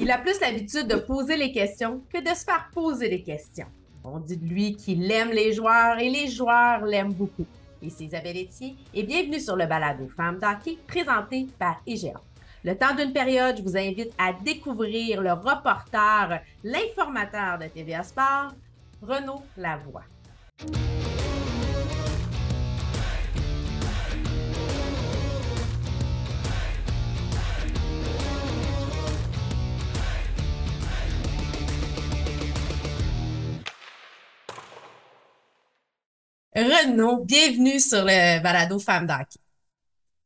Il a plus l'habitude de poser les questions que de se faire poser des questions. On dit de lui qu'il aime les joueurs et les joueurs l'aiment beaucoup. Ici Isabelle Etier et bienvenue sur le balado Femmes d'hockey présenté par IGA. Le temps d'une période, je vous invite à découvrir le reporter, l'informateur de TVA Sport, Renaud Lavoie. Renaud, bienvenue sur le balado Femmes d'hockey.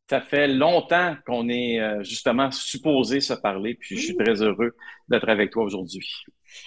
Ça fait longtemps qu'on est euh, justement supposé se parler, puis je suis très heureux d'être avec toi aujourd'hui.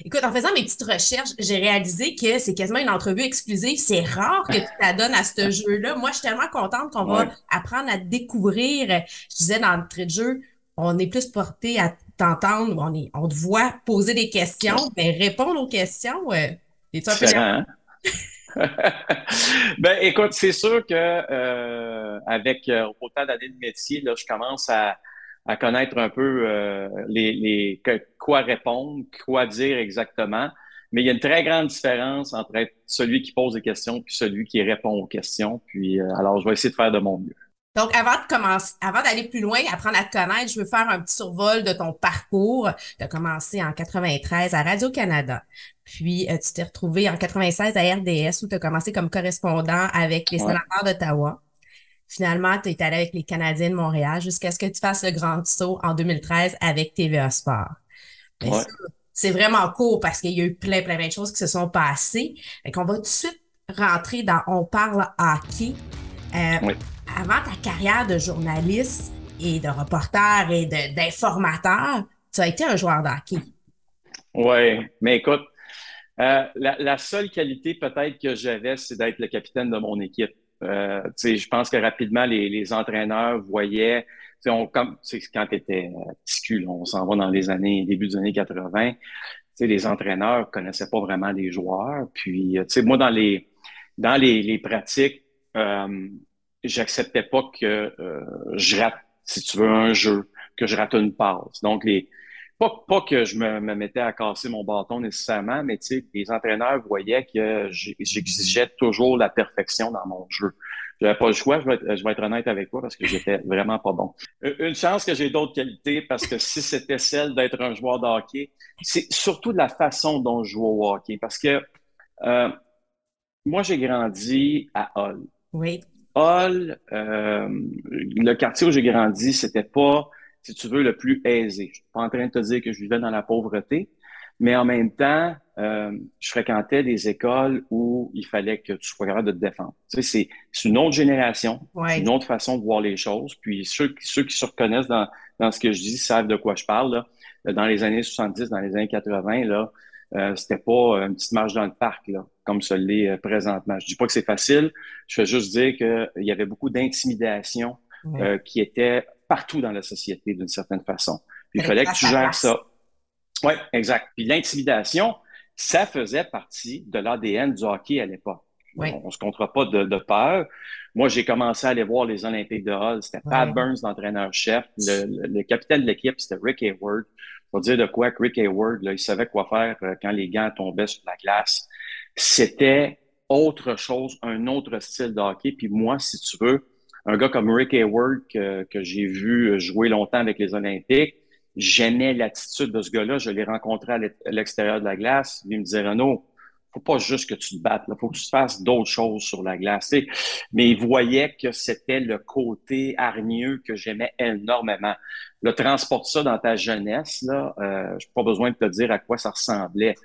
Écoute, en faisant mes petites recherches, j'ai réalisé que c'est quasiment une entrevue exclusive. C'est rare que tu t'adonnes à ce jeu-là. Moi, je suis tellement contente qu'on va apprendre à découvrir. Je disais dans le trait de jeu, on est plus porté à t'entendre, on, est, on te voit poser des questions, mais répondre aux questions, euh, es-tu un peu... Hein? ben, écoute, c'est sûr que euh, avec euh, autant d'années de métier, là, je commence à, à connaître un peu euh, les, les quoi répondre, quoi dire exactement. Mais il y a une très grande différence entre être celui qui pose des questions puis celui qui répond aux questions. Puis euh, alors, je vais essayer de faire de mon mieux. Donc, avant de commencer, avant d'aller plus loin, apprendre à te connaître, je veux faire un petit survol de ton parcours. Tu as commencé en 93 à Radio-Canada. Puis, euh, tu t'es retrouvé en 96 à RDS où tu as commencé comme correspondant avec les sénateurs d'Ottawa. Finalement, tu es allé avec les Canadiens de Montréal jusqu'à ce que tu fasses le grand saut en 2013 avec TVA Sport. C'est vraiment court parce qu'il y a eu plein, plein, plein de choses qui se sont passées. Fait qu'on va tout de suite rentrer dans On parle hockey. Euh, oui avant ta carrière de journaliste et de reporter et d'informateur, tu as été un joueur d'hockey. Oui, mais écoute, euh, la, seule qualité peut-être que j'avais, c'est d'être le capitaine de mon équipe. Euh, je pense que rapidement, les, entraîneurs voyaient, on, comme, quand tu étais petit on s'en va dans les années, début des années 80, les entraîneurs connaissaient pas vraiment les joueurs. Puis, moi, dans les, dans les, pratiques, euh, j'acceptais pas que euh, je rate, si tu veux, un jeu, que je rate une passe. Donc, les, pas, pas que je me, mettais à casser mon bâton nécessairement, mais tu sais, les entraîneurs voyaient que j'exigeais toujours la perfection dans mon jeu. J'avais pas le choix, je vais, être, je vais être honnête avec toi parce que j'étais vraiment pas bon. Une chance que j'ai d'autres qualités parce que si c'était celle d'être un joueur de hockey, c'est surtout de la façon dont je joue au hockey parce que euh, moi, j'ai grandi à Hull. Oui. Hall, euh, le quartier où j'ai grandi, c'était pas, si tu veux, le plus aisé. Je suis pas en train de te dire que je vivais dans la pauvreté, mais en même temps, euh, je fréquentais des écoles où il fallait que tu sois capable de te défendre. Tu sais, c'est une autre génération, une autre façon de voir les choses. Puis ceux, ceux qui se reconnaissent dans, dans ce que je dis savent de quoi je parle. Là. Dans les années 70, dans les années 80, là, euh, c'était pas une petite marche dans le parc, là, comme ce l'est euh, présentement. Je dis pas que c'est facile, je veux juste dire qu'il y avait beaucoup d'intimidation euh, qui était partout dans la société d'une certaine façon. Puis, il fallait que tu gères ça. Oui, exact. Puis l'intimidation, ça faisait partie de l'ADN du hockey à l'époque. On ne se comptera pas de, peur. Moi, j'ai commencé à aller voir les Olympiques de Hall. C'était Pat Burns, l'entraîneur-chef. Le, le, capitaine de l'équipe, c'était Rick Hayward va dire de quoi Rick Hayward, il savait quoi faire euh, quand les gants tombaient sur la glace. C'était autre chose, un autre style de hockey. Puis moi, si tu veux, un gars comme Rick Hayward que, que j'ai vu jouer longtemps avec les Olympiques, j'aimais l'attitude de ce gars-là. Je l'ai rencontré à l'extérieur de la glace. Il me disait, Renaud, faut pas juste que tu te battes, il faut que tu fasses d'autres choses sur la glace. Mais il voyait que c'était le côté hargneux que j'aimais énormément. Le transporte ça dans ta jeunesse, là, euh, n'ai pas besoin de te dire à quoi ça ressemblait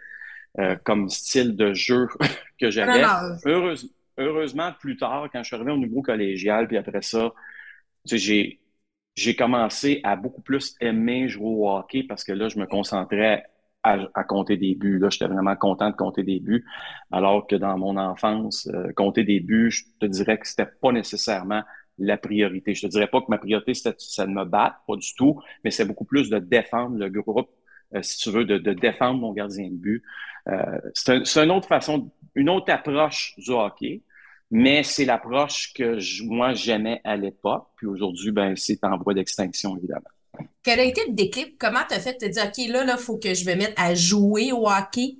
euh, comme style de jeu que j'avais. heureusement, plus tard, quand je suis arrivé au niveau collégial, puis après ça, j'ai j'ai commencé à beaucoup plus aimer jouer au hockey parce que là, je me concentrais à, compter des buts. Là, j'étais vraiment content de compter des buts, alors que dans mon enfance, euh, compter des buts, je te dirais que c'était pas nécessairement la priorité. Je te dirais pas que ma priorité, c'était ça de me battre, pas du tout, mais c'est beaucoup plus de défendre le groupe, euh, si tu veux, de, de, défendre mon gardien de but. Euh, c'est une autre façon, une autre approche du hockey, mais c'est l'approche que moi j'aimais à l'époque, puis aujourd'hui, ben c'est en voie d'extinction, évidemment. Quel a été le déclic? Comment tu as fait? De te dire, OK, là, là, il faut que je me mette à jouer au hockey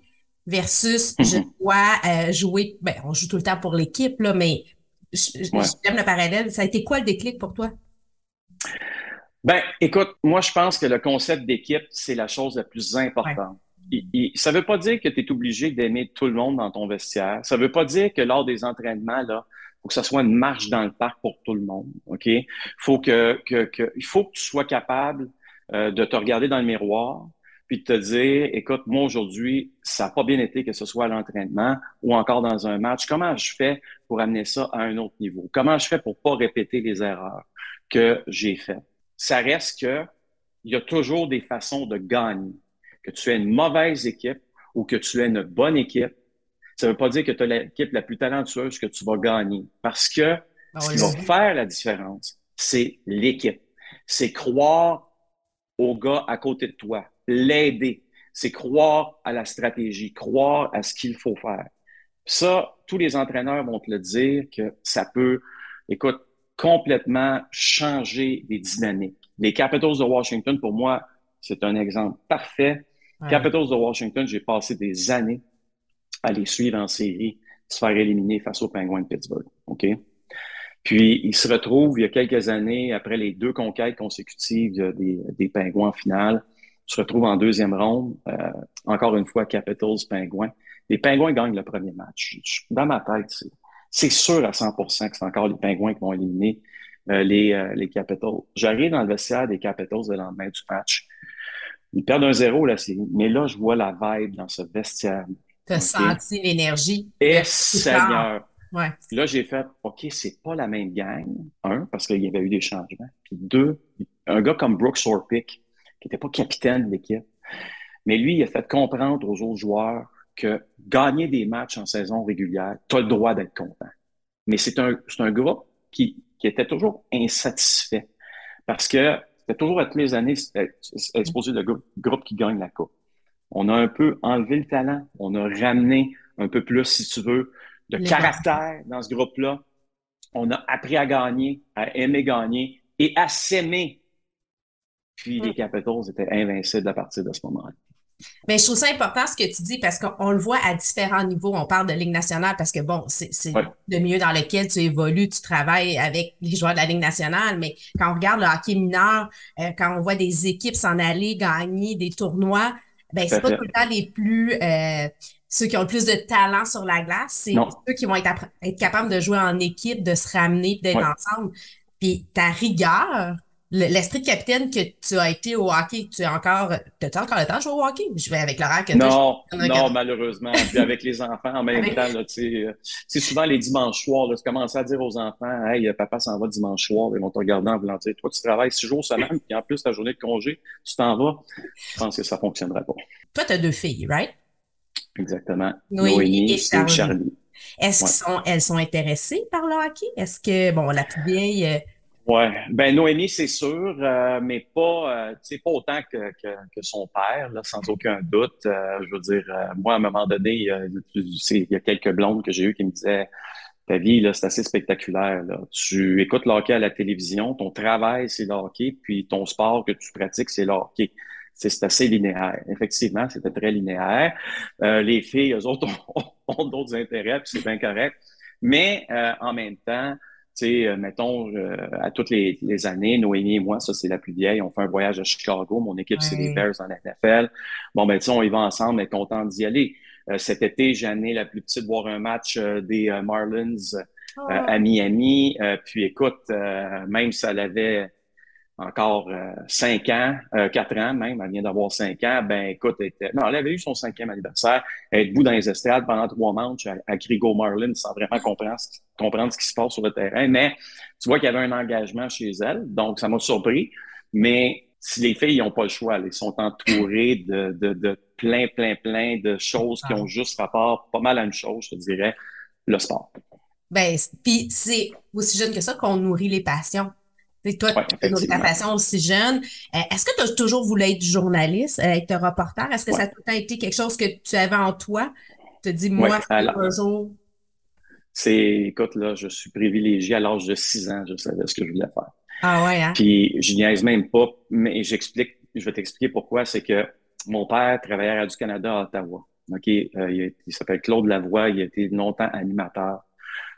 versus je mhm. dois euh, jouer, ben, on joue tout le temps pour l'équipe, là, mais j'aime le parallèle. Ça a été quoi le déclic pour toi? Ben, écoute, moi, je pense que le concept d'équipe, c'est la chose la plus importante. ça ne veut pas dire que tu es obligé d'aimer tout le monde dans ton vestiaire. Ça ne veut pas dire que lors des entraînements, là, faut que ça soit une marche dans le parc pour tout le monde. OK? Faut que, que, il faut que tu sois capable euh, de te regarder dans le miroir puis de te dire, écoute, moi aujourd'hui, ça n'a pas bien été que ce soit à l'entraînement ou encore dans un match. Comment je fais pour amener ça à un autre niveau? Comment je fais pour pas répéter les erreurs que j'ai faites? Ça reste que il y a toujours des façons de gagner. Que tu aies une mauvaise équipe ou que tu aies une bonne équipe, ça ne veut pas dire que tu as l'équipe la plus talentueuse que tu vas gagner. Parce que ah ce qui va faire la différence, c'est l'équipe. C'est croire au gars à côté de toi, l'aider. C'est croire à la stratégie, croire à ce qu'il faut faire. Ça, tous les entraîneurs vont te le dire que ça peut, écoute, complètement changer les dynamiques. Les Capitals de Washington, pour moi, c'est un exemple parfait. Capitals de Washington, j'ai passé des années à les suivre en série, se faire éliminer face aux Penguins de Pittsburgh. OK? Puis, il se retrouve, il y a quelques années, après les deux conquêtes consécutives des, des Pingouins en finale, se retrouve en deuxième ronde. Euh, encore une fois, Capitals, Pingouins. Les Pingouins gagnent le premier match. Dans ma tête, c'est sûr à 100% que c'est encore les Pingouins qui vont éliminer euh, les, euh, les Capitals. J'arrive dans le vestiaire des Capitals le lendemain du match. Ils perdent un zéro, la série. Mais là, je vois la vibe dans ce vestiaire. Tu as senti l'énergie? Et Seigneur. Ouais. Là, j'ai fait, OK, c'est pas la même gang. Un, parce qu'il y avait eu des changements. Puis deux, un gars comme Brooks Orpik, qui n'était pas capitaine de l'équipe, mais lui, il a fait comprendre aux autres joueurs que gagner des matchs en saison régulière, tu as le droit d'être content. Mais c'est un, un groupe qui, qui était toujours insatisfait parce que c'était toujours à toutes les années exposé le groupe, groupe qui gagne la Coupe. On a un peu enlevé le talent, on a ramené un peu plus, si tu veux, de caractère dans ce groupe-là. On a appris à gagner, à aimer gagner et à s'aimer. Puis les mm. Capitals étaient invincibles à partir de ce moment-là. Mais je trouve ça important ce que tu dis parce qu'on le voit à différents niveaux. On parle de Ligue nationale parce que, bon, c'est le milieu dans lequel tu évolues, tu travailles avec les joueurs de la Ligue nationale. Mais quand on regarde le hockey mineur, euh, quand on voit des équipes s'en aller gagner des tournois, ben c'est pas tout le temps les plus euh, ceux qui ont le plus de talent sur la glace, c'est ceux qui vont être, être, capables de jouer en équipe, de se ramener, d'être ensemble. Puis ta rigueur, l'esprit de capitaine que tu as été au hockey, tu as encore, as-tu encore le temps de jouer au hockey? Je vais avec l'horaire que Non, non, malheureusement. Puis avec les enfants en même temps, tu sais, souvent les dimanches soirs, tu commences à dire aux enfants, hey, papa s'en va dimanche soir, ils vont te regarder en voulant dire, toi, tu travailles six jours semaine, puis en plus, ta journée de congé, tu t'en vas. Je pense que ça ne fonctionnerait pas. Toi, tu as deux filles, right? Exactement. Noémie, et Charlie. Est-ce qu'elles sont intéressées par le hockey? Est-ce que, bon, la plus vieille. Euh, oui, ben Noémie, c'est sûr, euh, mais pas, euh, pas autant que, son père, sans aucun doute. je veux dire, moi, à un moment donné, il y a quelques blondes que j'ai eues qui me disaient Ta vie, là, c'est assez spectaculaire. Tu écoutes le hockey à la télévision, ton travail, c'est le hockey, puis ton sport que tu pratiques, c'est le hockey c'est assez linéaire. Effectivement, c'était très linéaire. Euh, les filles, eux autres, ont, d'autres intérêts, puis c'est bien correct. Mais euh, en même temps, tu sais, euh, mettons, à toutes les, années, Noémie et moi, ça c'est la plus vieille, on fait un voyage à Chicago. Mon équipe, c'est les Bears en NFL. Bon, ben, tu sais, on y va ensemble, est content d'y aller. cet été, j'ai amené la plus petite voir un match des Marlins à ah. Miami. puis écoute, même si elle avait encore euh, cinq ans, euh, quatre ans même, elle vient d'avoir cinq ans, ben écoute, elle était, non, elle avait eu son cinquième anniversaire, elle est debout dans les estrades pendant trois matchs à, à Grigo Marlin sans vraiment comprendre, comprendre ce qui se passe sur le terrain, mais tu vois qu'il y avait un engagement chez elle, donc ça m'a surpris, mais si les filles n'ont pas le choix, elles sont entourées de, de, de plein, plein, plein de choses qui ont juste rapport pas mal à une chose, je te dirais, le sport. Ben, puis c'est aussi jeune que ça qu'on nourrit les passions. Toi, tu ta passion aussi jeune. Euh, est-ce que tu as toujours voulu être journaliste, euh, être reporter? Est-ce que ça a tout été quelque chose que tu avais en toi? Tu te dis, moi, un jour. C'est, écoute, là, je suis privilégié à l'âge de 6 ans, je savais ce que je voulais faire. Ah ouais, hein? Puis je niaise même pas, mais j'explique, je vais t'expliquer pourquoi. C'est que mon père travaillait à Radio-Canada à Ottawa. OK? Euh, il, il s'appelle Claude Lavoie, il a été longtemps animateur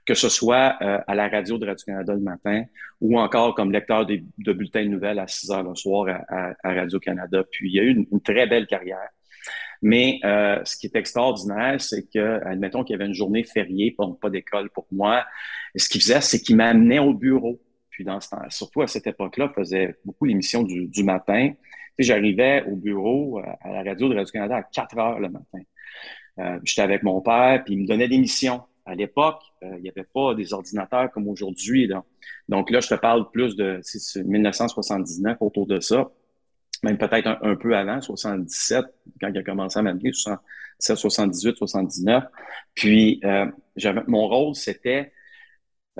que ce soit euh, à la radio de Radio-Canada le matin ou encore comme lecteur de, bulletins de nouvelles à 6 heures le soir à, Radio-Canada. Puis il y a eu une, très belle carrière. Mais euh, ce qui est extraordinaire, c'est que, admettons qu'il y avait une journée fériée, pas, d'école pour moi, ce qu'il faisait, c'est qu'il m'amenait au bureau. Puis dans ce temps, surtout à cette époque-là, faisait beaucoup l'émission du, du matin. J'arrivais au bureau euh, à la radio de Radio-Canada à 4 heures le matin. Euh, J'étais avec mon père, puis il me donnait des missions à l'époque, euh, il n'y avait pas des ordinateurs comme aujourd'hui. Donc là, je te parle plus de 1979, autour de ça, même peut-être un, peu avant, 77, quand il a commencé à m'amener, 77, 78, 79. Puis, euh, mon rôle, c'était,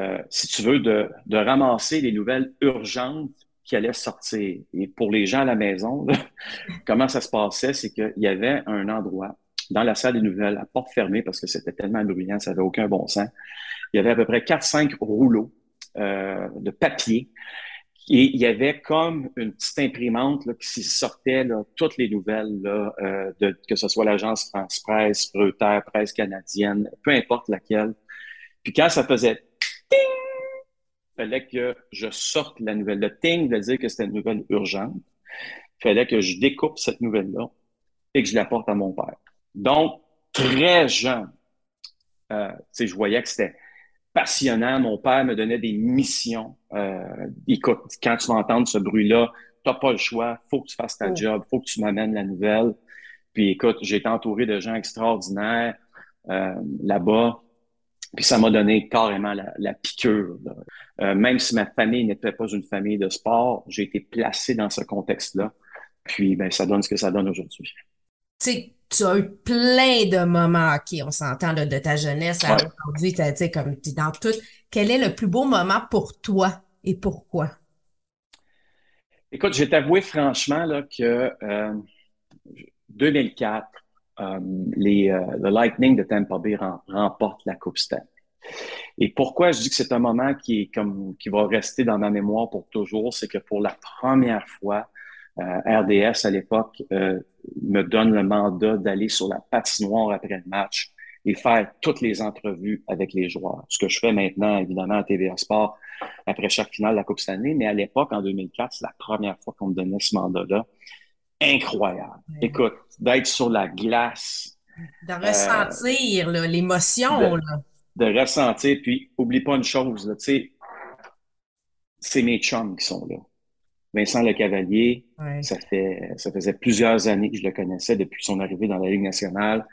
euh, si tu veux, de, de, ramasser les nouvelles urgentes qui allaient sortir. Et pour les gens à la maison, comment ça se passait, c'est qu'il y avait un endroit dans la salle des nouvelles, à porte fermée, parce que c'était tellement bruyant, ça n'avait aucun bon sens. Il y avait à peu près 4-5 rouleaux euh, de papier. Et il y avait comme une petite imprimante là, qui sortait toutes les nouvelles, euh, de, que ce soit l'agence France Presse, Reuters, Presse canadienne, peu importe laquelle. Puis quand ça faisait ting, il fallait que je sorte la nouvelle. Le ting veut dire que c'était une nouvelle urgente. Il fallait que je découpe cette nouvelle-là et que je la porte à mon père. Donc, très jeune, euh, je voyais que c'était passionnant. Mon père me donnait des missions. Euh, écoute, quand tu vas entendre ce bruit-là, tu n'as pas le choix. faut que tu fasses ta job. faut que tu m'amènes la nouvelle. Puis écoute, j'ai été entouré de gens extraordinaires euh, là-bas. Puis ça m'a donné carrément la, la piqûre. Euh, même si ma famille n'était pas une famille de sport, j'ai été placé dans ce contexte-là. Puis ben, ça donne ce que ça donne aujourd'hui tu as eu plein de moments, OK, on s'entend de ta jeunesse à aujourd'hui, tu sais, comme tu dans tout. Quel est le plus beau moment pour toi et pourquoi? Écoute, je vais t'avouer franchement là, que 2004, euh, euh, les, euh, le Lightning de Tampa Bay remporte la Coupe Stanley. Et pourquoi je dis que c'est un moment qui, est comme, qui va rester dans ma mémoire pour toujours, c'est que pour la première fois, RDS à l'époque me donne le mandat d'aller sur la patinoire après le match et faire toutes les entrevues avec les joueurs. Ce que je fais maintenant, évidemment, à TVA Sport, après chaque finale de la Coupe Stanley. Mais à l'époque, en 2004, c'est la première fois qu'on me donnait ce mandat-là. Incroyable. Écoute, d'être sur la glace. De ressentir l'émotion. De, de, ressentir. Puis, oublie pas une chose, tu sais, c'est mes chums qui sont là. Vincent Le Cavalier, ça, fait, ça faisait plusieurs années que je le connaissais depuis son arrivée dans la Ligue nationale.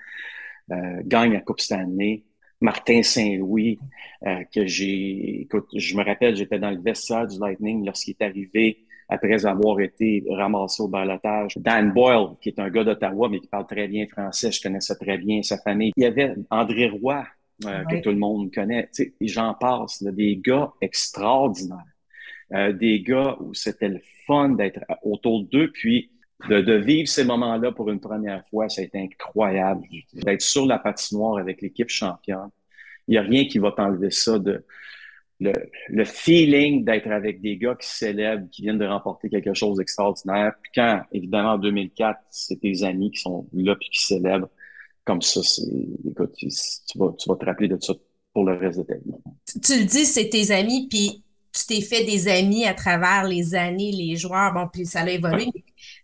Euh, gagne la Coupe Stanley. Martin Saint-Louis, euh, que j'ai, écoute, je me rappelle, j'étais dans le vestiaire du Lightning lorsqu'il est arrivé après avoir été ramassé au balotage. Dan Boyle, qui est un gars d'Ottawa, mais qui parle très bien français, je connaissais très bien sa famille. Il y avait André Roy, euh, que tout le monde connaît. Tu sais, j'en passe, des gars extraordinaires. Euh, des gars où c'était le fun d'être autour d'eux, puis de, vivre ces moments-là pour une première fois, ça a été incroyable. D'être sur la patinoire avec l'équipe championne, il n'y a rien qui va t'enlever ça de le, feeling d'être avec des gars qui célèbrent, qui viennent de remporter quelque chose d'extraordinaire. Puis quand, évidemment, en 2004, c'est tes amis qui sont là puis qui célèbrent comme ça, c'est, écoute, tu, vas, tu vas te rappeler de ça pour le reste de ta vie. Tu le dis, c'est tes amis, puis tu t'es fait des amis à travers les années, les joueurs, bon, puis ça a évolué.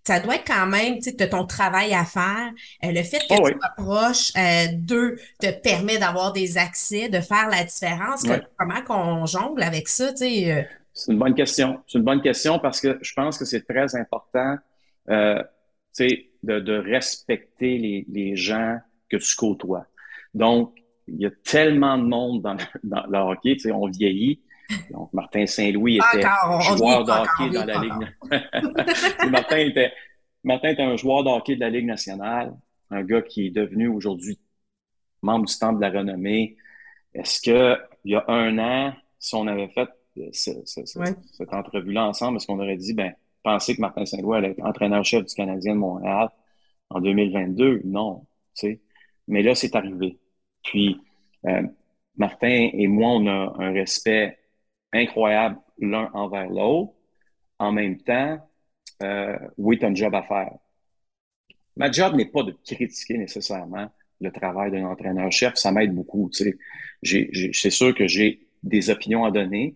Ça doit être quand même, tu sais, ton travail à faire. Euh, le fait que oh tu approches euh, d'eux te permet d'avoir des accès, de faire la différence. comment qu'on jongle avec ça, tu sais? Euh? C'est une bonne question. C'est une bonne question parce que je pense que c'est très important, euh, tu sais, de, de, respecter les, les gens que tu côtoies. Donc, il y a tellement de monde dans, dans le hockey, tu sais, on vieillit. Donc, Martin Saint-Louis était joueur de hockey dans la Ligue. Martin, était, Martin était un joueur de hockey de la Ligue nationale, un gars qui est devenu aujourd'hui membre du Temple de la Renommée. Est-ce qu'il y a un an, si on avait fait cette entrevue-là ensemble, est-ce qu'on aurait dit, ben, penser que Martin Saint-Louis allait être entraîneur-chef du Canadien de Montréal en 2022? Non, tu sais. Mais là, c'est arrivé. Puis, euh, Martin et moi, on a un respect incroyable l'un envers l'autre. en même temps, euh, oui, tu as un job à faire. Ma job n'est pas de critiquer nécessairement le travail d'un entraîneur-chef. Ça m'aide beaucoup. C'est sûr que j'ai des opinions à donner,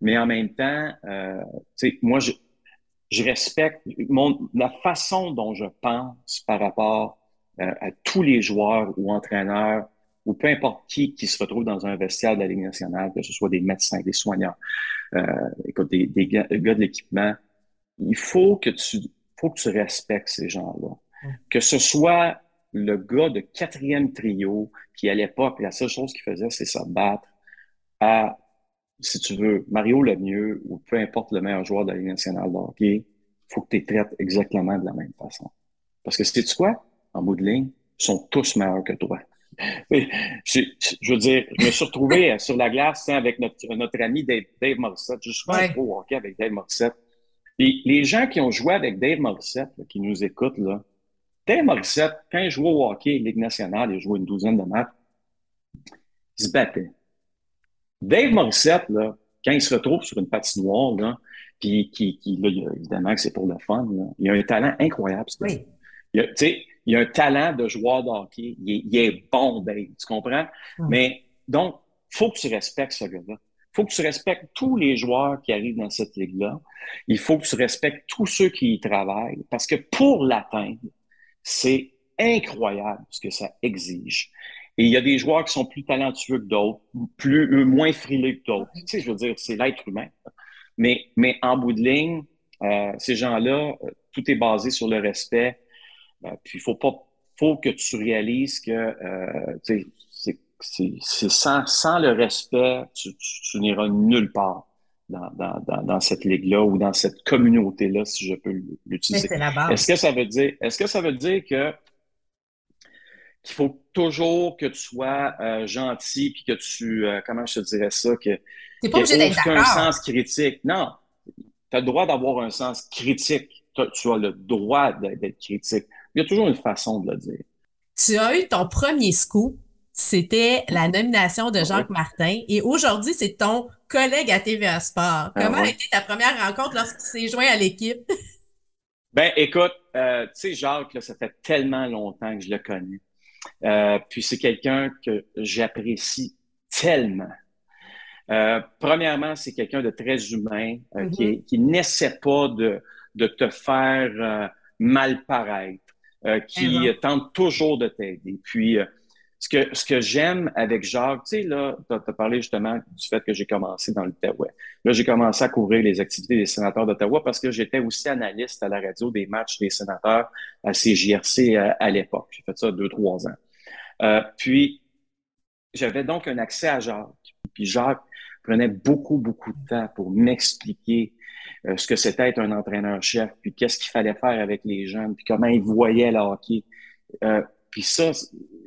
mais en même temps, euh, moi, je, je respecte mon, la façon dont je pense par rapport euh, à tous les joueurs ou entraîneurs ou peu importe qui qui se retrouve dans un vestiaire de la Ligue nationale, que ce soit des médecins, des soignants, euh, écoute, des, des gars, de l'équipement, il faut que tu faut que tu respectes ces gens-là. Que ce soit le gars de quatrième trio qui, à l'époque, la seule chose qu'il faisait, c'est se battre à, si tu veux, Mario Lemieux ou peu importe le meilleur joueur de la Ligue nationale de hockey, faut que tu les traites exactement de la même façon. Parce que sais-tu quoi? En bout de ligne, ils sont tous meilleurs que toi. je, je, veux dire, je me suis retrouvé euh, sur la glace avec notre, notre ami Dave, Dave Morissette. Je suis ouais. au hockey avec Dave Morissette. Et les gens qui ont joué avec Dave Morissette, qui nous écoutent, là, Dave Morissette, quand il jouait au hockey, Ligue nationale, il jouait une douzaine de matchs, il se battait. Dave Morissette, là, quand il se retrouve sur une patinoire, là, puis qui, qui là, évidemment que c'est pour le fun, là, il a un talent incroyable. Oui. Il a, il a un talent de joueur de hockey. Il est, bon, Dave, tu comprends? Mais donc, faut que tu respectes ce gars-là. faut que tu respectes tous les joueurs qui arrivent dans cette ligue-là. Il faut que tu respectes tous ceux qui y travaillent parce que pour l'atteindre, c'est incroyable ce que ça exige. Et il y a des joueurs qui sont plus talentueux que d'autres, plus, euh, moins frileux que d'autres. Tu sais, je veux dire, c'est l'être humain. Mais, mais en bout de ligne, euh, ces gens-là, euh, tout est basé sur le respect. Puis il faut pas, faut que tu réalises que, tu sais, c'est sans, sans le respect, tu, tu, n'iras nulle part. Dans, dans, dans, cette ligue-là ou dans cette communauté-là, si je peux l'utiliser. Est-ce que ça veut dire, est-ce que ça veut dire que qu'il faut toujours que tu sois euh, gentil puis que tu, euh, comment je te dirais ça, que tu pas obligé d'être un sens critique. Non, tu as le droit d'avoir un sens critique. Tu as le droit d'être critique. Il y a toujours une façon de le dire. Tu as eu ton premier scoop, c'était la nomination de Jacques Martin, et aujourd'hui, c'est ton collègue à TVA Sport. Ah comment a été ta première rencontre lorsqu'il s'est joint à l'équipe? Ben, écoute, euh, tu sais, Jacques, ça fait tellement longtemps que je le connais. Euh, puis c'est quelqu'un que j'apprécie tellement. Euh, premièrement, c'est quelqu'un de très humain euh, qui, mm-hmm. qui n'essaie pas de, de te faire mal paraître, qui tente toujours de t'aider. Puis ce que, ce que j'aime avec Jacques, tu sais, là, tu as, parlé justement du fait que j'ai commencé dans l'Outaouais. Là, j'ai commencé à couvrir les activités des sénateurs d'Ottawa parce que j'étais aussi analyste à la radio des matchs des sénateurs à CJRC à, à l'époque. J'ai fait ça deux, trois ans. Euh, puis, j'avais donc un accès à Jacques. Puis Jacques prenait beaucoup, beaucoup de temps pour m'expliquer euh, ce que c'était être un entraîneur-chef, puis qu'est-ce qu'il fallait faire avec les jeunes, puis comment il voyait le hockey. Euh, puis ça,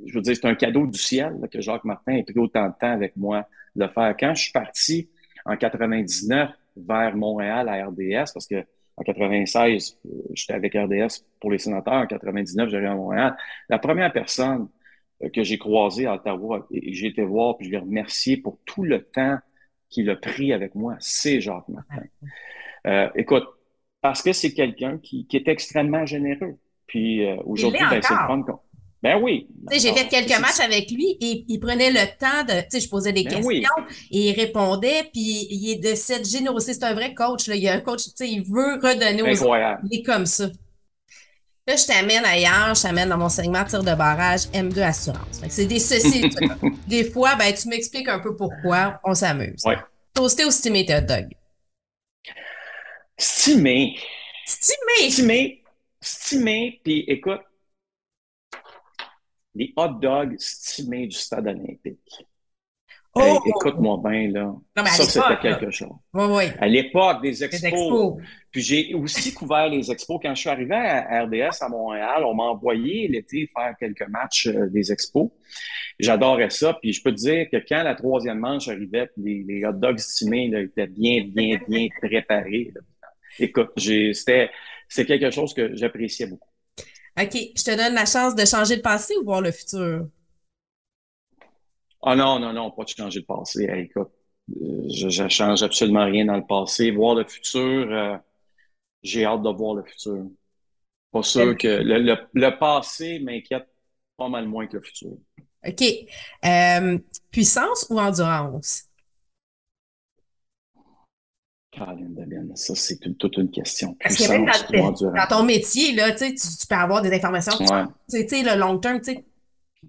je veux dire, c'est un cadeau du ciel que Jacques Martin ait pris autant de temps avec moi de le faire. Quand je suis parti en 99 vers Montréal à RDS, parce que en 96, euh, j'étais avec RDS pour les sénateurs. En 99, j'arrive à Montréal. La première personne euh, que j'ai croisée à Ottawa et j'ai été voir, puis je l'ai remercié pour tout le temps qu'il a pris avec moi, c'est Jacques Martin. Euh, écoute, parce que c'est quelqu'un qui, qui, est extrêmement généreux. Puis aujourd'hui, ben, c'est le fun ben oui. J'ai fait quelques matchs avec lui et il prenait le temps de. Tu sais, je posais des ben questions et il répondait. Puis il est de cette générosité. C'est un vrai coach. Là. Il y a un coach, tu sais, il veut redonner aux autres. Il est comme ça. Là, je t'amène ailleurs, je t'amène dans mon segment tir de barrage M2 Assurance. C'est des ceci. des fois, ben, tu m'expliques un peu pourquoi. On s'amuse. Ouais. Toasté ou stimé, hot dog? Stimé. Stimé. Stimé. Stimé. Puis écoute, les hot dogs stimés du stade olympique. Oh! Écoute-moi bien, là. ça, c'était quelque chose. Oui, oui. À l'époque des expos. Puis j'ai aussi couvert les expos. Quand je suis arrivé à RDS à Montréal, on m'a envoyé l'été faire quelques matchs euh, des expos. J'adorais ça. Puis je peux te dire que quand la troisième manche arrivait, les, les hot dogs stimés là, étaient bien, bien, bien préparés. Écoute, c'était quelque chose que j'appréciais beaucoup. OK, je te donne la chance de changer le passé ou voir le futur? Ah non, non, non, pas de changer le passé. écoute, euh, je ne change absolument rien dans le passé. Voir le futur, euh, j'ai hâte de voir le futur. Pas sûr que le, passé m'inquiète pas mal moins que le futur. OK. Euh, puissance ou endurance? Ça, c'est toute une question. Parce que même dans, ton métier, là, tu, tu peux avoir des informations. Tu sais, le long terme, tu sais.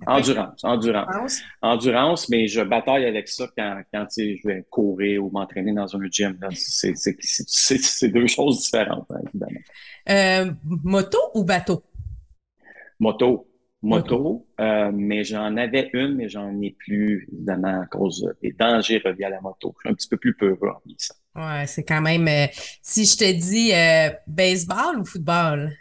Endurance, endurance. Endurance, mais je bataille avec ça quand, quand je vais courir ou m'entraîner dans un gym. C'est deux choses différentes, hein, évidemment. Euh, moto ou bateau? Moto. Moto, euh, mais j'en avais une, mais j'en ai plus, évidemment, à cause des dangers reliés à la moto. Je suis un petit peu plus peureux ça. Ouais, c'est quand même. Euh, si je te dis euh, baseball ou football?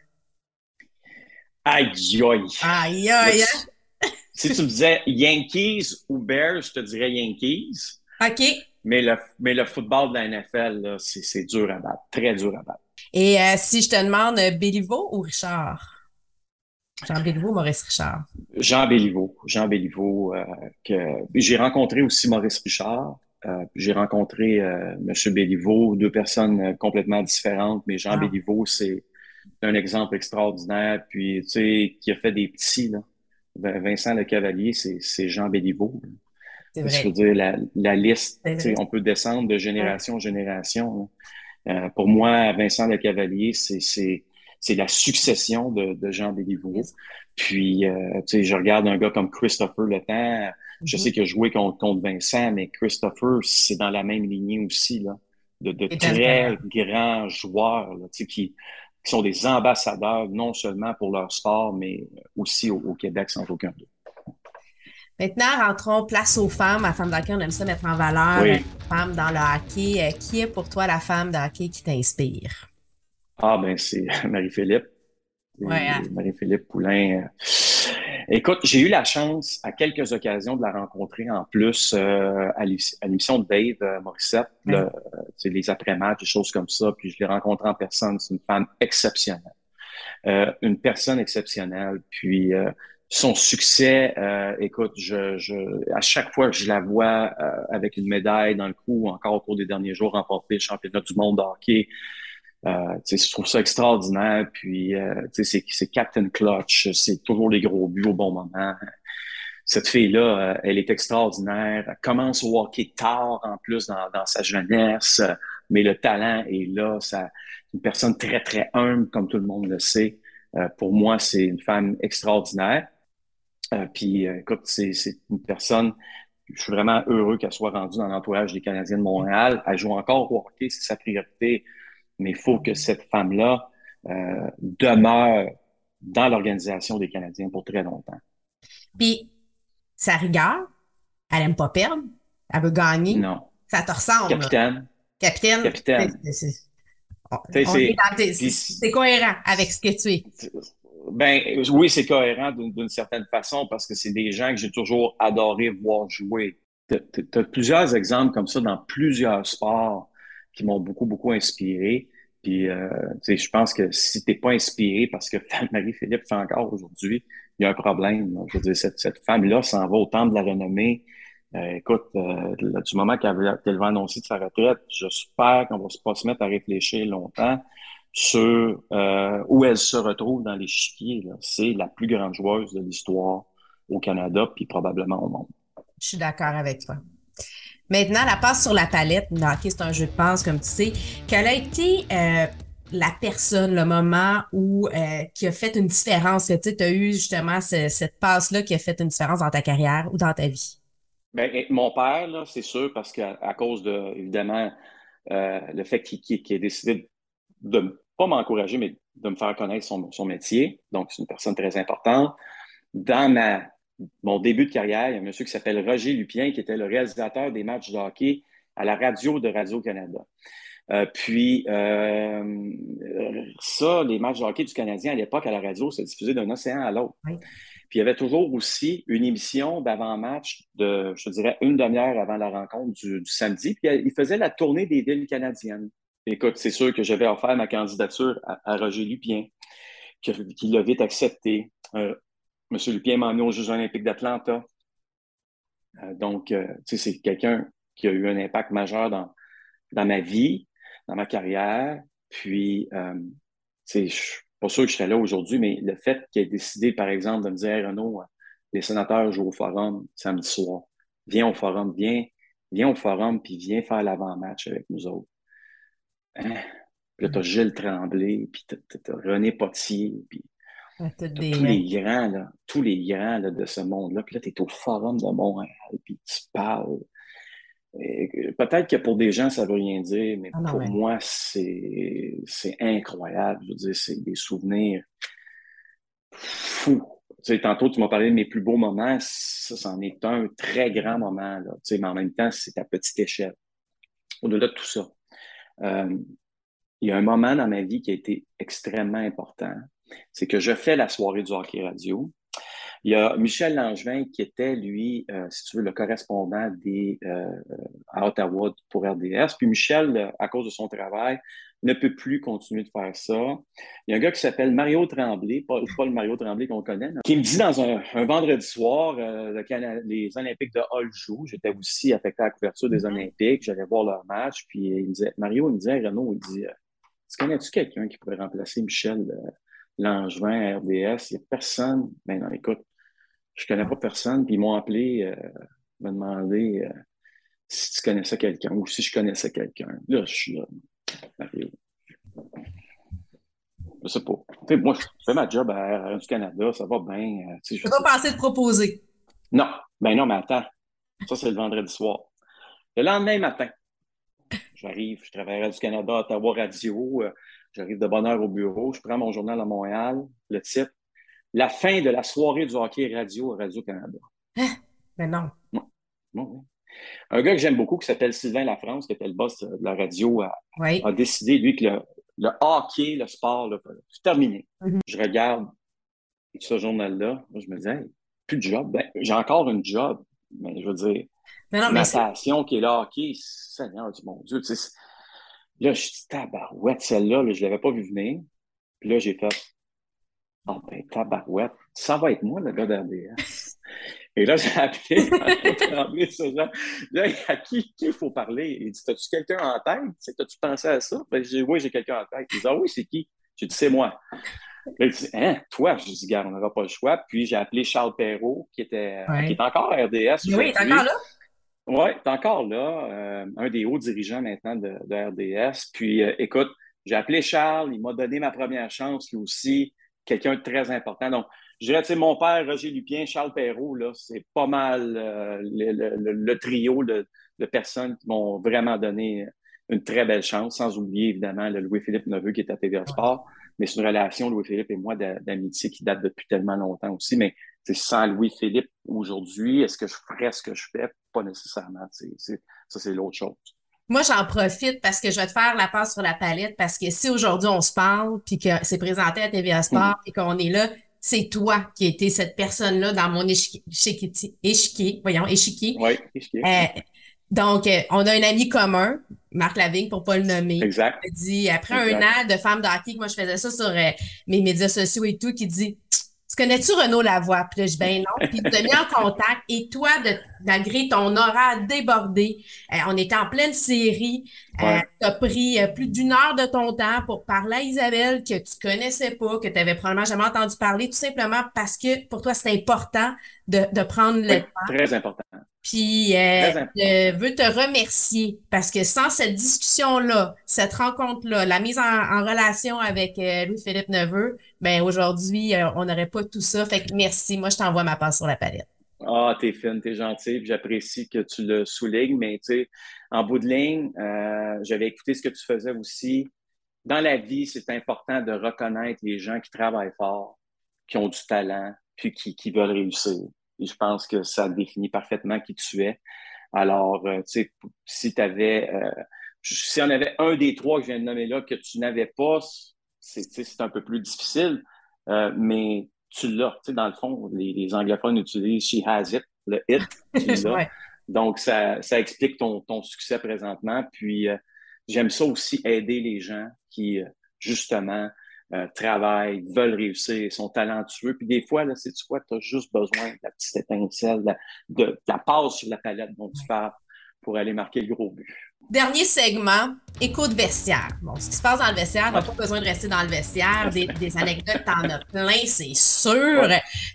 Aïe, aïe. Aïe, aïe. Hein? Si tu me disais Yankees ou Bears, je te dirais Yankees. OK. Mais le, mais le football de la NFL, c'est dur à battre. Très dur à battre. Et si je te demande Béliveau ou Richard? Jean Béliveau, Maurice Richard. Jean Béliveau. Jean Béliveau. que... J'ai rencontré aussi Maurice Richard. Euh, j'ai rencontré euh, M. Béliveau, deux personnes euh, complètement différentes, mais Jean ah. Béliveau, c'est un exemple extraordinaire. Puis, tu sais, qui a fait des petits, là. Vincent Le Cavalier, c'est Jean Béliveau. C'est vrai. Je veux dire, la, la liste, on peut descendre de génération en génération. Euh, pour moi, Vincent Le Cavalier, c'est la succession de, de Jean Béliveau. Puis, euh, tu sais, je regarde un gars comme Christopher Le Temps, je sais mhm. que joué contre, contre Vincent, mais Christopher, c'est dans la même lignée aussi, là, de, de très grands joueurs là, qui, qui sont des ambassadeurs, non seulement pour leur sport, mais aussi au, Québec, sans aucun doute. Maintenant, rentrons place aux femmes. À Femme d'hockey, on aime ça mettre en valeur les femmes dans le hockey. Euh, qui est pour toi la femme de hockey qui t'inspire? Ah, ben c'est Marie-Philippe. Ouais, hein. Marie-Philippe Poulain. Euh, Écoute, j'ai eu la chance à quelques occasions de la rencontrer en plus euh, à l'émission de Dave euh, Morissette, euh, les après-matchs, des choses comme ça. Puis je l'ai rencontrée en personne. C'est une femme exceptionnelle. Euh, une personne exceptionnelle. Puis son succès, écoute, je, je, à chaque fois que je la vois avec une médaille dans le cou, encore au cours des derniers jours, remporter le championnat du monde de hockey, euh, je trouve ça extraordinaire. Puis, euh, c'est, c'est Captain Clutch. C'est toujours les gros buts au bon moment. Cette fille-là, euh, elle est extraordinaire. Elle commence au hockey tard en plus dans, dans sa jeunesse, mais le talent est là. Ça, une personne très, très humble, comme tout le monde le sait. Euh, pour moi, c'est une femme extraordinaire. puis, écoute, c'est, c'est une personne je suis vraiment heureux qu'elle soit rendue dans l'entourage des Canadiens de Montréal. Elle joue encore au hockey, c'est sa priorité mais il faut que cette femme-là euh, demeure dans l'organisation des Canadiens pour très longtemps. Puis, sa rigueur, elle aime pas perdre, elle veut gagner. Non. Ça te ressemble. Capitaine. Capitaine. Capitaine. C'est cohérent avec ce que tu es. Ben oui, c'est cohérent d'une certaine façon parce que c'est des gens que j'ai toujours adoré voir jouer. Tu as plusieurs exemples comme ça dans plusieurs sports qui m'ont beaucoup, beaucoup inspiré. Puis, euh, je pense que si t'es pas inspiré parce que Marie-Philippe fait encore aujourd'hui, il y a un problème. Je veux dire, cette, cette femme-là s'en va au de la renommée. Euh, écoute, euh, du moment qu'elle va annoncer de sa retraite, j'espère qu'on va pas se mettre à réfléchir longtemps sur euh, où elle se retrouve dans les chiquiers. C'est la plus grande joueuse de l'histoire au Canada, puis probablement au monde. Je suis d'accord avec toi. Maintenant, la passe sur la palette, c'est un jeu de passe, comme tu sais. Quelle a été euh, la personne, le moment où euh, qui a fait une différence, tu as eu justement cette passe-là qui a fait une différence dans ta carrière ou dans ta vie? Bien, mon père, c'est sûr, parce qu'à cause de, évidemment, euh, le fait qu'il ait décidé de ne pas m'encourager, mais de me faire connaître son, son métier. Donc, c'est une personne très importante. Dans ma mon début de carrière, il y a un monsieur qui s'appelle Roger Lupien, qui était le réalisateur des matchs de hockey à la radio de Radio-Canada. Euh, puis, euh, ça, les matchs de hockey du Canadien à l'époque à la radio, c'est diffusé d'un océan à l'autre. Puis, il y avait toujours aussi une émission d'avant-match de, je dirais, une demi-heure avant la rencontre du, samedi. Puis, il faisait la tournée des villes canadiennes. Écoute, c'est sûr que j'avais offert ma candidature à, Roger Lupien, qui, l'a vite accepté. Euh, M. Lupien m'a amené aux Jeux olympiques d'Atlanta. Euh, donc, euh, tu sais, c'est quelqu'un qui a eu un impact majeur dans, dans ma vie, dans ma carrière. Puis, euh, je suis pas sûr que je serais là aujourd'hui, mais le fait qu'il ait décidé, par exemple, de me dire, Renaud, les sénateurs jouent au forum samedi soir. Viens au forum, viens, viens au forum, puis viens faire l'avant-match avec nous autres. Hein? Puis là, t'as Gilles Tremblay, puis t'as René Potier, puis tous les grands, là, tous les grands là, de ce monde-là. Puis là, t'es au forum de Montréal, puis tu parles. Peut-être que pour des gens, ça ne veut rien dire, mais ah pour moi, c'est incroyable. Je veux dire, c'est des souvenirs fous. Tu sais, tantôt, tu m'as parlé de mes plus beaux moments. Ça, c'en est un très grand moment. Là. Tu sais, mais en même temps, c'est à petite échelle. Au-delà de tout ça, euh, il y a un moment dans ma vie qui a été extrêmement important. C'est que je fais la soirée du hockey radio. Il y a Michel Langevin qui était, lui, euh, si tu veux, le correspondant des, euh, à Ottawa pour RDS. Puis Michel, à cause de son travail, ne peut plus continuer de faire ça. Il y a un gars qui s'appelle Mario Tremblay, pas, pas, le Mario Tremblay qu'on connaît, qui me dit dans un, vendredi soir, euh, les Olympiques de Hall jouent. J'étais aussi affecté à la couverture des mm-hmm. Olympiques. J'allais voir leur match. Puis il me disait, Mario, il me disait, Renaud, il dit, est-ce connais-tu quelqu'un qui pourrait remplacer Michel Langevin à RDS? Il n'y a personne. Ben non, écoute, je connais pas personne, puis ils m'ont appelé, euh, me demander euh, si tu connaissais quelqu'un ou si je connaissais quelqu'un. Là, je suis là, Mario. Je sais pas. moi, je fais ma job à du Canada, ça va bien. Euh, tu peux pas penser de proposer. Non, ben non, mais attends. Ça, c'est le vendredi soir. Le lendemain matin, j'arrive, je travaille à du Canada, Ottawa Radio. Euh, j'arrive de bonne heure au bureau, je prends mon journal à Montréal, le titre la fin de la soirée du hockey radio à Radio-Canada. Hein? Mais non. Un gars que j'aime beaucoup qui s'appelle Sylvain Lafrance, qui était le boss de la radio, a, décidé, lui, que le, hockey, le sport, c'est terminé. Mm-hmm. Je regarde ce journal-là, je me dis, plus de job. Ben, j'ai encore une job, mais je veux dire, mais non, natation qui est le hockey, Seigneur du mon Dieu, là, je dis, tabarouette, celle-là, je ne l'avais pas vu venir. Puis là, j'ai fait, Oh, ben, tabarouette, ça va être moi, le gars d'RDS. Et là, j'ai appelé Là, à qui il faut parler? Il dit As-tu quelqu'un en tête? As-tu pensé à ça? Ben, j'ai dit Oui, j'ai quelqu'un en tête. Il dit Ah oui, c'est qui? J'ai dit C'est moi. il dit Hein, toi? Je dis Gars, on n'aura pas le choix. Puis j'ai appelé Charles Perrault, qui était, qui est encore RDS. Oui, il est encore là. Oui, est encore là, euh, un des hauts dirigeants maintenant de, RDS. Puis euh, écoute, j'ai appelé Charles, il m'a donné ma première chance, lui aussi quelqu'un de très important. Donc, je dirais, tu sais, mon père, Roger Lupien, Charles Perrault, là, c'est pas mal euh, le, trio de, personnes qui m'ont vraiment donné une très belle chance, sans oublier évidemment le Louis-Philippe Neveu qui est à TVA Sport. Mais c'est une relation, Louis-Philippe et moi, d'amitié qui date depuis tellement longtemps aussi. Mais sans Louis-Philippe aujourd'hui, est-ce que je ferais ce que je fais? Pas nécessairement. ça, c'est l'autre chose. Moi, j'en profite parce que je vais te faire la passe sur la palette parce que si aujourd'hui on se parle puis que c'est présenté à TVA Sport mm. et qu'on est là, c'est toi qui étais cette personne-là dans mon échiquier, voyons, échiquier. Oui, échiquier. Euh, donc, euh, on a un ami commun, Marc Lavigne, pour pas le nommer. Exact. Il dit, après un an de femme d'hockey, que moi je faisais ça sur euh, mes médias sociaux et tout, qui dit tu connais-tu Renaud Lavoie? Puis là, je dis, ben non. Puis il t'a mis en contact. Et toi, de, malgré ton horaire débordé, euh, on était en pleine série. Euh, tu as pris euh, plus d'une heure de ton temps pour parler à Isabelle que tu connaissais pas, que tu avais probablement jamais entendu parler, tout simplement parce que pour toi, c'est important de, de prendre le temps. Très important. Puis, euh, je veux te remercier parce que sans cette discussion-là, cette rencontre-là, la mise en, relation avec euh, Louis-Philippe Neveu, ben aujourd'hui, euh, on n'aurait pas tout ça. Fait que merci. Moi, je t'envoie ma passe sur la palette. Ah, t'es fine, t'es gentil, j'apprécie que tu le soulignes, mais tu sais, en bout de ligne, j'avais écouté ce que tu faisais aussi. Dans la vie, c'est important de reconnaître les gens qui travaillent fort, qui ont du talent, puis qui, qui veulent réussir. Et je pense que ça définit parfaitement qui tu es. Alors, euh, tu sais, si tu avais, euh, si on avait un des trois que je viens de nommer là que tu n'avais pas, c'est un peu plus difficile, euh, mais tu l'as. Tu sais, dans le fond, les, anglophones utilisent she has it, le it, tu l'as. Donc, ça, ça explique ton, ton, succès présentement. Puis, j'aime ça aussi, aider les gens qui, justement, euh, travaillent, veulent réussir, sont talentueux. Puis des fois, là, c'est tu quoi, tu as juste besoin de la petite étincelle, de, la passe sur la palette dont tu parles pour aller marquer le gros but. Dernier segment, écoute vestiaire. Bon, ce qui se passe dans le vestiaire, on n'a pas besoin de rester dans le vestiaire. Des, anecdotes, t'en as plein, c'est sûr.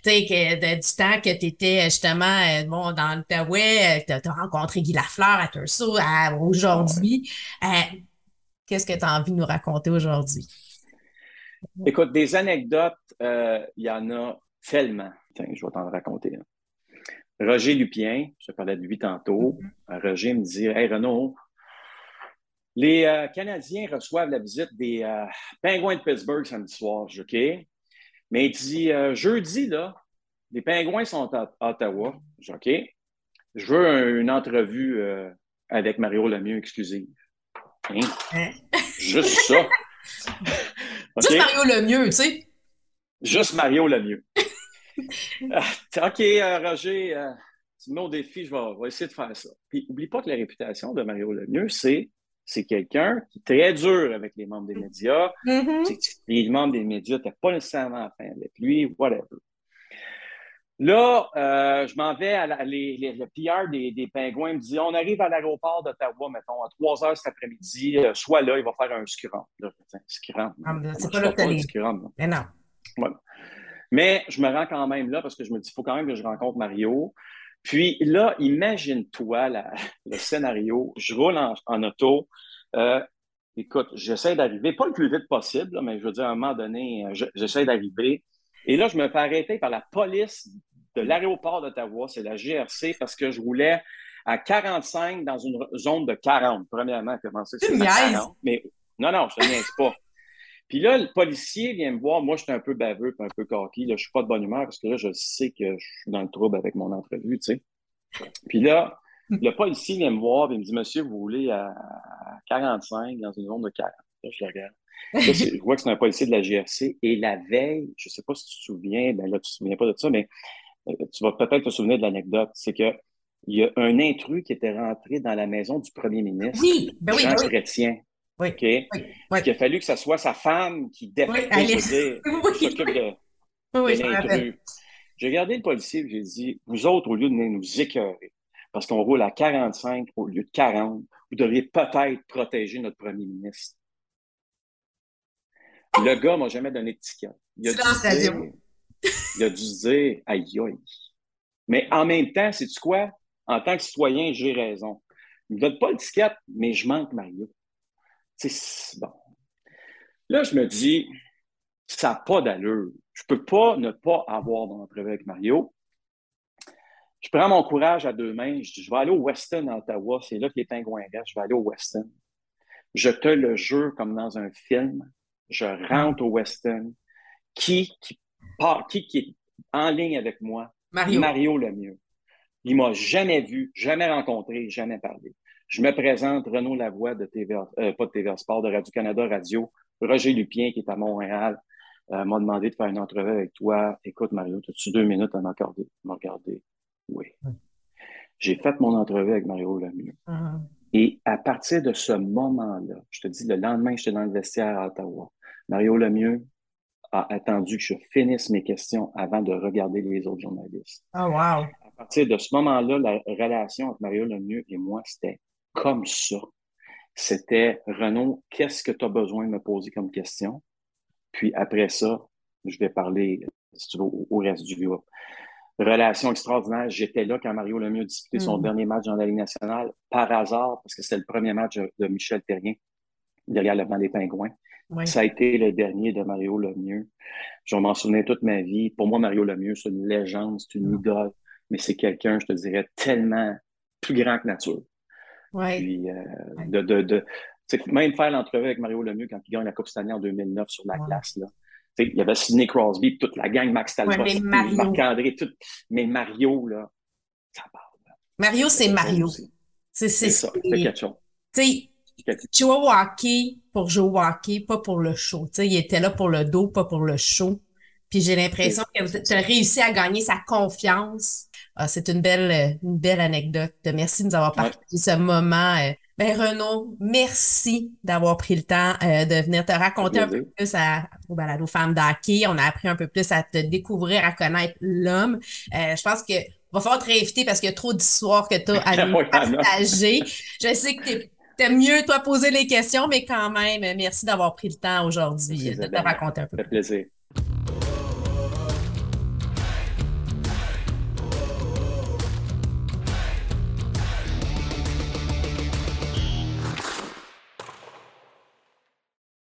Tu sais, que du temps que tu étais justement euh, bon, dans l'Outaouais, tu as, rencontré Guy Lafleur à Tursault aujourd'hui. Euh, qu'est-ce que tu as envie de nous raconter aujourd'hui? Écoute, des anecdotes, euh, il y en a tellement. Tiens, je vais t'en raconter. Roger Lupien, je te parlais de lui tantôt. Mm-hmm. Roger me dit Hey Renaud, les euh, Canadiens reçoivent la visite des euh, Pingouins de Pittsburgh samedi soir, OK? Mais il dit euh, jeudi, là, les Pingouins sont à, Ottawa, OK? Je veux une entrevue avec Mario Lemieux exclusive. Hein? hein? Juste ça. Juste Mario Lemieux, tu sais. Juste Mario Lemieux. OK, Roger, tu me mets au défi, je vais, vais, essayer de faire ça. Puis, oublie pas que la réputation de Mario Lemieux, c'est c'est quelqu'un qui est très dur avec les membres des médias. Mm-hmm. Les membres des médias n'étaient pas nécessairement à fin avec lui, whatever. Là, euh, je m'en vais à le PR des, des, Pingouins me dit on arrive à l'aéroport d'Ottawa, mettons, à 3 heures cet après-midi, euh, soit là, il va faire un scrum. scrum. Ah, c'est pas là Mais non. Mais je me rends quand même là parce que je me dis il faut quand même que je rencontre Mario. Puis là, imagine-toi le scénario. Je roule en, auto. Euh, écoute, j'essaie d'arriver, pas le plus vite possible, mais je veux dire, à un moment donné, j'essaie d'arriver. Et là, je me fais arrêter par la police de l'aéroport d'Ottawa, c'est la GRC, parce que je roulais à 45 dans une zone de 40. Premièrement, comment c'est 40? Mais non, non, je ne niaise pas. Puis là, le policier vient me voir. Moi, je suis un peu baveux un peu coquille. Là, je suis pas de bonne humeur parce que là, je sais que je suis dans le trouble avec mon entrevue, tu sais. Puis là, le policier vient me voir et me dit Monsieur, vous voulez à 45 dans une zone de 40. Là, je le regarde. je vois que c'est un policier de la GRC. Et la veille, je ne sais pas si tu te souviens, ben là, tu ne te souviens pas de ça, mais euh, tu vas peut-être te souvenir de l'anecdote. C'est que il y a un intrus qui était rentré dans la maison du premier ministre, oui, ben oui, Jean ben Chrétien. Oui. OK? Oui, Il a fallu que ce soit sa femme qui défend, oui, s'occupe de, l'intrus. J'ai regardé le policier et j'ai dit Vous autres, au lieu de nous écœurer, parce qu'on roule à 45 au lieu de 40, vous devriez peut-être protéger notre premier ministre. Le gars ne m'a jamais donné de ticket. Il a, dû dire, il a dû dire aïe aïe. Mais en même temps, c'est tu quoi? En tant que citoyen, j'ai raison. Il ne me donne pas le ticket, mais je manque Mario. C'est bon. Là, je me dis, ça n'a pas d'allure. Je ne peux pas ne pas avoir d'entrevue avec Mario. Je prends mon courage à deux mains. Je dis, je vais aller au Weston à Ottawa. C'est là que les pingouins restent. Je vais aller au Weston. Je te le jure comme dans un film. Je rentre au Weston. Qui, qui, qui, qui est en ligne avec moi? Mario. Mario le mieux. Il m'a jamais vu, jamais rencontré, jamais parlé. Je me présente, Renaud Lavoie de TVA, euh, pas de TVA Sport, de Radio-Canada Radio. Roger Lupien, qui est à Montréal, euh, m'a demandé de faire une entrevue avec toi. Écoute, Mario, as-tu deux minutes à m'accorder? M'accorder. Oui. J'ai fait mon entrevue avec Mario Lemieux. Uh-huh. Et à partir de ce moment-là, je te dis, le lendemain, j'étais dans le vestiaire à Ottawa. Mario Lemieux a attendu que je finisse mes questions avant de regarder les autres journalistes. Oh, wow. À partir de ce moment-là, la relation entre Mario Lemieux et moi, c'était comme ça. C'était Renaud, qu'est-ce que tu as besoin de me poser comme question? Puis après ça, je vais parler, si tu veux, au, reste du groupe. Relation extraordinaire. J'étais là quand Mario Lemieux a disputé son mm. dernier match dans la Ligue nationale, par hasard, parce que c'était le premier match de Michel Terrien derrière le banc des Pingouins. Ça a été le dernier de Mario Lemieux. Je m'en souvenais toute ma vie. Pour moi, Mario Lemieux, c'est une légende, c'est une mm. idole, mais c'est quelqu'un, je te dirais, tellement plus grand que nature. Ouais. Puis, euh, de, de, de même faire l'entrevue avec Mario Lemieux quand il gagne la Coupe Stanley en 2009 sur la glace. Là. il y avait Sidney Crosby, toute la gang, Max Talbot, Marc-André, tout. Mais Mario, là, ça parle. Mario, c'est Mario. C'est ça, c'est quelque chose. Tu vois au hockey pour jouer au hockey, pas pour le show. sais, il était là pour le dos, pas pour le show. Puis j'ai l'impression que tu as réussi à gagner sa confiance ah, c'est une belle, une belle anecdote. Merci de nous avoir partagé ce moment. Euh. Ben, Renaud, merci d'avoir pris le temps euh, de venir te raconter un peu plus à, au balado Femmes d'Hockey. On a appris un peu plus à te découvrir, à connaître l'homme. Euh, je pense que va falloir te réinviter parce qu'il y a trop d'histoires que tu as à nous partager. Je sais que tu t'aimes mieux, toi, poser les questions, mais quand même, merci d'avoir pris le temps aujourd'hui de te raconter un peu. Ça fait plaisir.